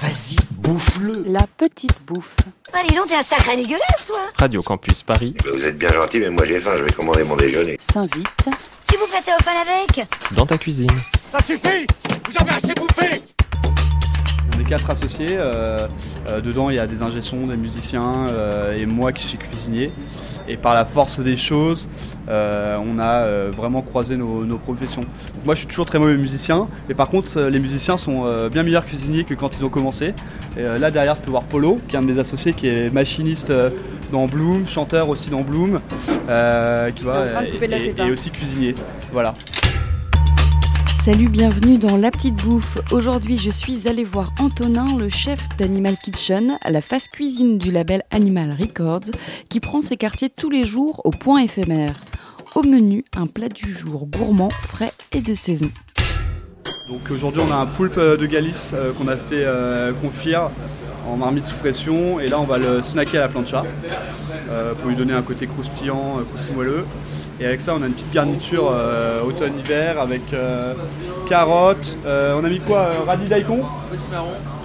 vas-y, bouffe-le. La petite bouffe. Ah, dis donc, t'es un sacré dégueulasse, toi Radio Campus Paris, Vous êtes bien gentil, mais moi j'ai faim, je vais commander mon déjeuner. S'invite. Tu vous prêtais au fan avec? Dans ta cuisine. Ça suffit Vous avez assez bouffé On est quatre associés. euh, euh, dedans, il y a des ingé-sons, des musiciens euh, et moi qui suis cuisinier. Et par la force des choses, on a vraiment croisé nos, nos professions. Donc moi, je suis toujours très mauvais musicien, mais par contre, les musiciens sont bien meilleurs cuisiniers que quand ils ont commencé. Et, là derrière, tu peux voir Polo, qui est un de mes associés, qui est machiniste dans Bloom, chanteur aussi dans Bloom, qui la et, et aussi cuisinier. Voilà. Salut, bienvenue dans La Petite Bouffe. Aujourd'hui, je suis allée voir Antonin, le chef d'Animal Kitchen, la face cuisine du label Animal Records, qui prend ses quartiers tous les jours au point éphémère. Au menu, un plat du jour gourmand, frais et de saison. Donc aujourd'hui on a un poulpe de Galice euh, qu'on a fait euh, confire en marmite sous pression et là on va le snacker à la plancha euh, pour lui donner un côté croustillant, euh, croustillant moelleux. Et avec ça on a une petite garniture euh, automne-hiver avec euh, carottes, euh, on a mis quoi euh, Radis daikon?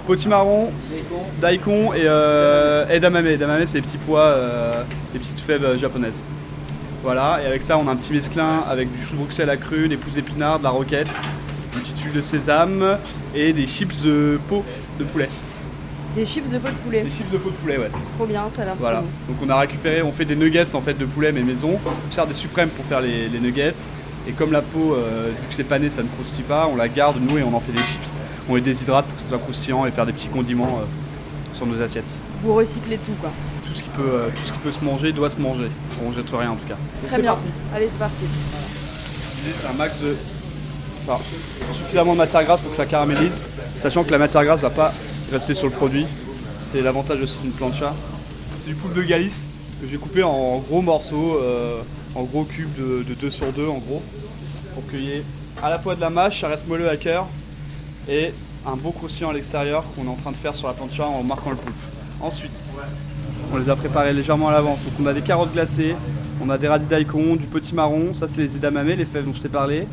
Potimarron, daikon et euh, edamame. Edamame c'est les petits pois, les petites fèves japonaises. Voilà, et avec ça on a un petit mesclin avec du chou de Bruxelles à cru, des pousses d'épinards, de la roquette, une petite huile de sésame et des chips de peau de poulet. Des chips de pot de poulet. Des chips de peau de poulet, ouais. Trop bien, ça a l'air Voilà. Donc on a récupéré, on fait des nuggets en fait de poulet mais maison. On sert des suprêmes pour faire les, les nuggets. Et comme la peau, euh, vu que c'est pané, ça ne croustille pas, on la garde nous et on en fait des chips. On les déshydrate pour que ce soit croustillant et faire des petits condiments euh, sur nos assiettes. Vous recyclez tout, quoi. Tout ce qui peut, euh, tout ce qui peut se manger doit se manger. On jette rien en tout cas. Donc Très bien. parti. Allez, c'est parti. C'est un max de. Enfin, suffisamment de matière grasse pour que ça caramélise, sachant que la matière grasse va pas rester sur le produit. C'est l'avantage aussi d'une plancha. C'est du poulpe de Galice que j'ai coupé en gros morceaux, euh, en gros cubes de, de 2 sur 2 en gros, pour qu'il y ait à la fois de la mâche, ça reste moelleux à cœur, et un beau croustillant à l'extérieur qu'on est en train de faire sur la plancha en marquant le poulpe. Ensuite, on les a préparés légèrement à l'avance. Donc on a des carottes glacées, on a des radis daikon, du petit marron, ça c'est les edamame, les fèves dont je t'ai parlé.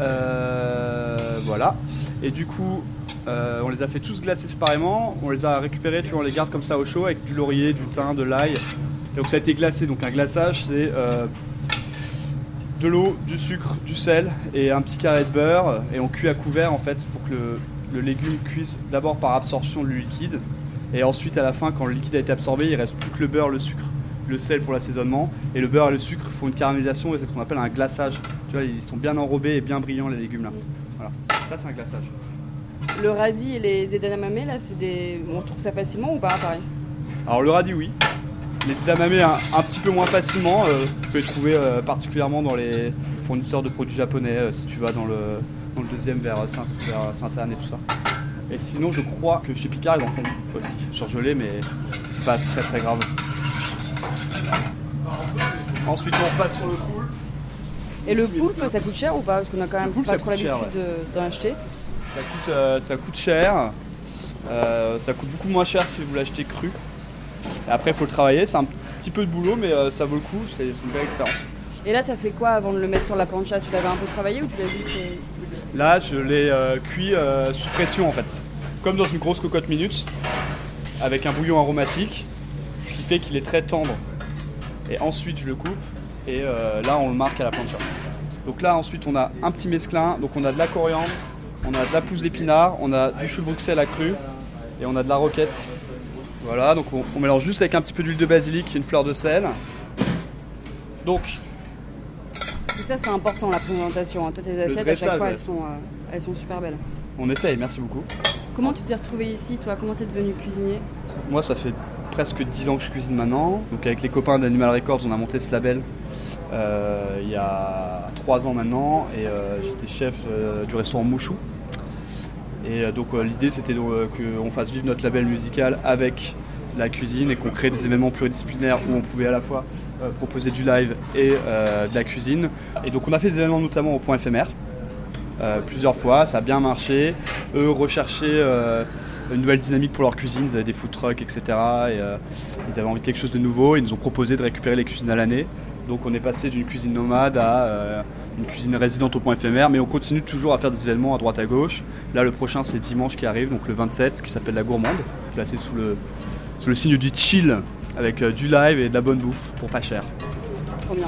Euh, voilà. Et du coup, euh, on les a fait tous glacer séparément, on les a récupérés, tu vois, on les garde comme ça au chaud avec du laurier, du thym, de l'ail. Donc ça a été glacé, donc un glaçage c'est euh, de l'eau, du sucre, du sel et un petit carré de beurre et on cuit à couvert en fait pour que le, le légume cuise d'abord par absorption du liquide et ensuite à la fin quand le liquide a été absorbé il reste plus que le beurre, le sucre, le sel pour l'assaisonnement et le beurre et le sucre font une caramélisation et c'est ce qu'on appelle un glaçage. Tu vois ils sont bien enrobés et bien brillants les légumes là. Voilà, ça c'est un glaçage. Le radis et les edamame, là, c'est des... On trouve ça facilement ou pas, pareil Alors le radis oui, les edamame un, un petit peu moins facilement, euh, tu peux les trouver euh, particulièrement dans les fournisseurs de produits japonais euh, si tu vas dans le, dans le deuxième vers Saint- vers Sainte-Anne et tout ça. Et sinon je crois que chez Picard ils en font aussi, surgelé mais c'est pas très très grave. Ensuite on repasse sur le poule. Et le poulpe, ça coûte cher ou pas? Parce qu'on a quand même poulpe, pas trop l'habitude de- d'en acheter. Ça coûte, euh, ça coûte cher. Euh, ça coûte beaucoup moins cher si vous l'achetez cru. Et après, il faut le travailler. C'est un petit peu de boulot, mais euh, ça vaut le coup. C'est une belle expérience. Et là, t'as fait quoi avant de le mettre sur la plancha? Tu l'avais un peu travaillé ou tu l'as juste. Là, je l'ai cuit sous pression en fait. Comme dans une grosse cocotte minute, avec un bouillon aromatique, ce qui fait qu'il est très tendre. Et ensuite, je le coupe. Et là, on le marque à la plancha. Donc là, ensuite, on a un petit mesclin. Donc on a de la coriandre, on a de la pousse d'épinard, on a du chou de Bruxelles à cru et on a de la roquette. Voilà, donc on, on mélange juste avec un petit peu d'huile de basilic et une fleur de sel. Donc, Tout ça, c'est important, la présentation. hein. Toi, tes assiettes, à chaque fois, elles sont, euh, elles sont super belles. on essaye, merci beaucoup. Comment tu t'es retrouvé ici, toi? Comment t'es devenu cuisinier? Moi, ça fait presque 10 ans que je cuisine maintenant. Donc, avec les copains d'Animal Records, on a monté ce label euh, il y a 3 ans maintenant. Et euh, j'étais chef du restaurant Mouchou. Et euh, donc, euh, l'idée, c'était euh, qu'on fasse vivre notre label musical avec la cuisine et qu'on crée des événements pluridisciplinaires où on pouvait à la fois proposer du live et de la cuisine. Et donc, on a fait des événements notamment au point éphémère. plusieurs fois, ça a bien marché. Eux recherchaient une nouvelle dynamique pour leur cuisine, ils avaient des food trucks, etc. Et ils avaient envie de quelque chose de nouveau, ils nous ont proposé de récupérer les cuisines à l'année. Donc on est passé d'une cuisine nomade à euh, une cuisine résidente au point éphémère, mais on continue toujours à faire des événements à droite à gauche. Là le prochain c'est dimanche qui arrive, donc le 27, qui s'appelle la gourmande, placé sous le, sous le signe du chill, avec euh, du live et de la bonne bouffe pour pas cher. Trop bien.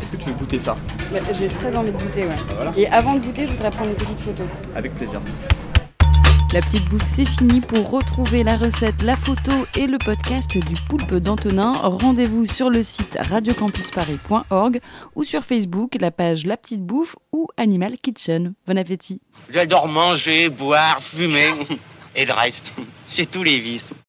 Est-ce que tu veux goûter ça? Bah, J'ai très envie de goûter, ouais. Voilà. Et avant de goûter, je voudrais prendre une petite photo. Avec plaisir. La petite bouffe, c'est fini. Pour retrouver la recette, la photo et le podcast du poulpe d'Antonin, rendez-vous sur le site radiocampusparis.org ou sur Facebook, la page La Petite Bouffe ou Animal Kitchen. Bon appétit J'adore manger, boire, fumer et le reste. J'ai tous les vices.